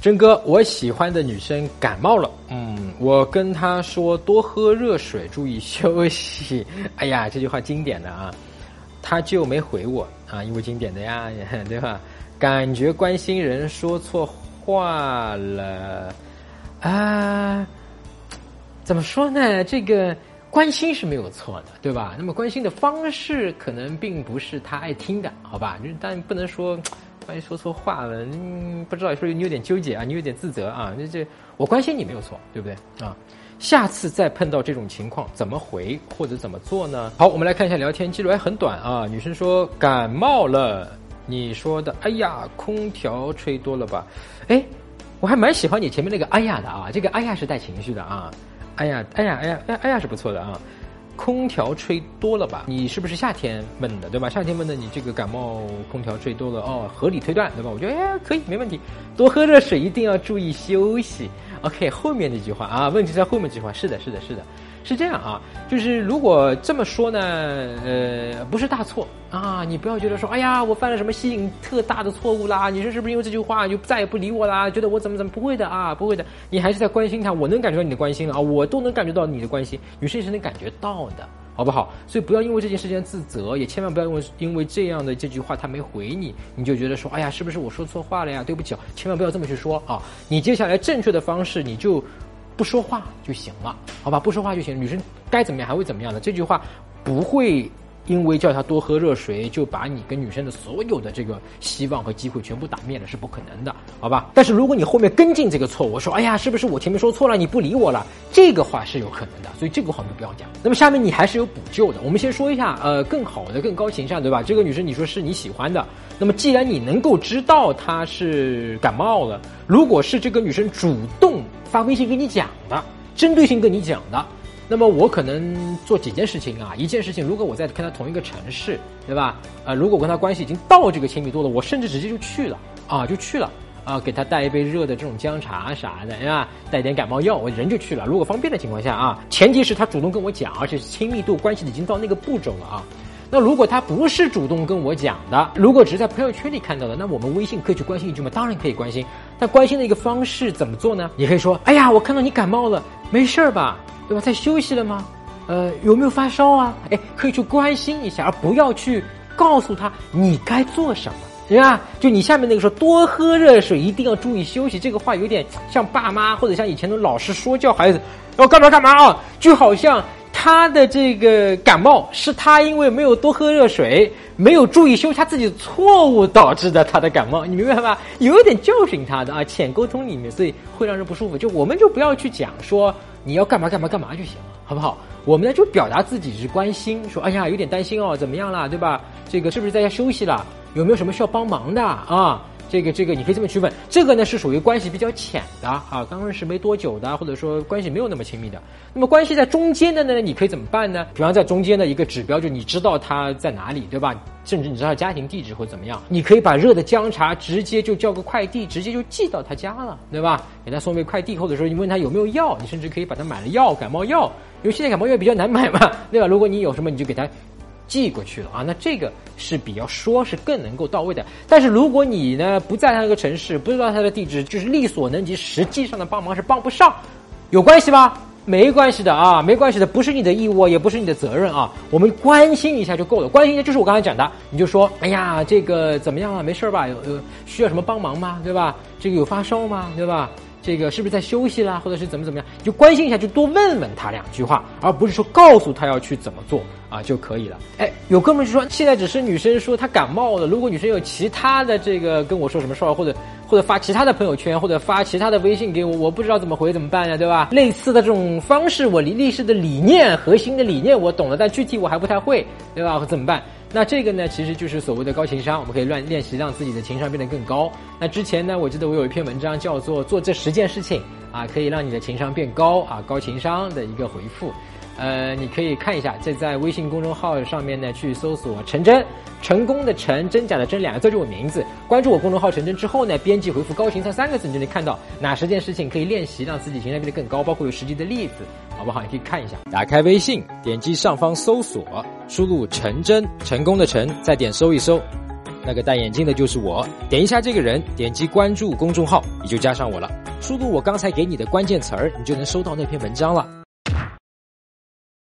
真哥，我喜欢的女生感冒了，嗯，我跟她说多喝热水，注意休息。哎呀，这句话经典的啊，她就没回我啊，因为经典的呀，对吧？感觉关心人说错话了啊？怎么说呢？这个关心是没有错的，对吧？那么关心的方式可能并不是他爱听的，好吧？但不能说。万一说错话了，嗯，不知道，说你有点纠结啊，你有点自责啊，那这我关心你没有错，对不对啊？下次再碰到这种情况，怎么回或者怎么做呢？好，我们来看一下聊天记录，还很短啊。女生说感冒了，你说的，哎呀，空调吹多了吧？哎，我还蛮喜欢你前面那个哎呀的啊，这个哎呀是带情绪的啊，哎呀，哎呀，哎呀，哎哎呀是不错的啊。空调吹多了吧？你是不是夏天闷的，对吧？夏天闷的，你这个感冒，空调吹多了哦，合理推断，对吧？我觉得哎，可以，没问题。多喝热水，一定要注意休息。OK，后面那句话啊，问题在后面这句话，是的，是的，是的。是这样啊，就是如果这么说呢，呃，不是大错啊，你不要觉得说，哎呀，我犯了什么吸引特大的错误啦？你说是不是因为这句话就再也不理我啦？觉得我怎么怎么不会的啊？不会的，你还是在关心他，我能感觉到你的关心了啊，我都能感觉到你的关心，女生也是能感觉到的，好不好？所以不要因为这件事情自责，也千万不要因为因为这样的这句话他没回你，你就觉得说，哎呀，是不是我说错话了呀？对不起，千万不要这么去说啊！你接下来正确的方式，你就。不说话就行了，好吧？不说话就行。女生该怎么样还会怎么样的？这句话不会因为叫她多喝热水就把你跟女生的所有的这个希望和机会全部打灭了，是不可能的，好吧？但是如果你后面跟进这个错误，说哎呀，是不是我前面说错了？你不理我了，这个话是有可能的，所以这个话就不要讲。那么下面你还是有补救的。我们先说一下，呃，更好的、更高情商，对吧？这个女生你说是你喜欢的，那么既然你能够知道她是感冒了，如果是这个女生主动。发微信跟你讲的，针对性跟你讲的，那么我可能做几件事情啊。一件事情，如果我在跟他同一个城市，对吧？呃，如果我跟他关系已经到这个亲密度了，我甚至直接就去了啊，就去了啊，给他带一杯热的这种姜茶啥的，对吧？带点感冒药，我人就去了。如果方便的情况下啊，前提是他主动跟我讲，而且亲密度关系已经到那个步骤了啊。那如果他不是主动跟我讲的，如果只是在朋友圈里看到的，那我们微信可以去关心一句吗？当然可以关心。但关心的一个方式怎么做呢？你可以说：“哎呀，我看到你感冒了，没事儿吧？对吧？在休息了吗？呃，有没有发烧啊？哎，可以去关心一下，而不要去告诉他你该做什么，对吧？就你下面那个说多喝热水，一定要注意休息，这个话有点像爸妈或者像以前的老师说教孩子要干嘛干嘛啊，就好像。他的这个感冒是他因为没有多喝热水，没有注意休息，他自己错误导致的他的感冒，你明白吧？有一点教训他的啊，浅沟通里面，所以会让人不舒服。就我们就不要去讲说你要干嘛干嘛干嘛就行了，好不好？我们呢就表达自己是关心，说哎呀有点担心哦，怎么样啦，对吧？这个是不是在家休息了？有没有什么需要帮忙的啊？这个这个你可以这么去问，这个呢是属于关系比较浅的啊，刚认识没多久的，或者说关系没有那么亲密的。那么关系在中间的呢，你可以怎么办呢？比方在中间的一个指标，就你知道他在哪里，对吧？甚至你知道他家庭地址或怎么样，你可以把热的姜茶直接就叫个快递，直接就寄到他家了，对吧？给他送个快递，或者说你问他有没有药，你甚至可以把他买了药，感冒药，因为现在感冒药比较难买嘛，对吧？如果你有什么，你就给他。寄过去了啊，那这个是比较说是更能够到位的。但是如果你呢不在他那个城市，不知道他的地址，就是力所能及，实际上的帮忙是帮不上，有关系吗？没关系的啊，没关系的，不是你的义务，也不是你的责任啊。我们关心一下就够了，关心一下就是我刚才讲的，你就说，哎呀，这个怎么样啊？没事吧？有有需要什么帮忙吗？对吧？这个有发烧吗？对吧？这个是不是在休息啦，或者是怎么怎么样？就关心一下，就多问问他两句话，而不是说告诉他要去怎么做啊就可以了。哎，有哥们就说现在只是女生说她感冒了，如果女生有其他的这个跟我说什么事儿，或者或者发其他的朋友圈，或者发其他的微信给我，我不知道怎么回怎么办呀，对吧？类似的这种方式，我离历史的理念、核心的理念我懂了，但具体我还不太会，对吧？怎么办？那这个呢，其实就是所谓的高情商，我们可以乱练习，让自己的情商变得更高。那之前呢，我记得我有一篇文章叫做“做这十件事情”，啊，可以让你的情商变高啊，高情商的一个回复。呃，你可以看一下，这在微信公众号上面呢，去搜索“陈真”，成功的“成”，真假的“真”，两个字就是我名字。关注我公众号“陈真”之后呢，编辑回复“高情商”三个字，你就能看到哪十件事情可以练习，让自己情商变得更高，包括有实际的例子。好不好？你可以看一下。打开微信，点击上方搜索，输入“陈真”，成功的“成”，再点搜一搜。那个戴眼镜的就是我。点一下这个人，点击关注公众号，你就加上我了。输入我刚才给你的关键词儿，你就能收到那篇文章了。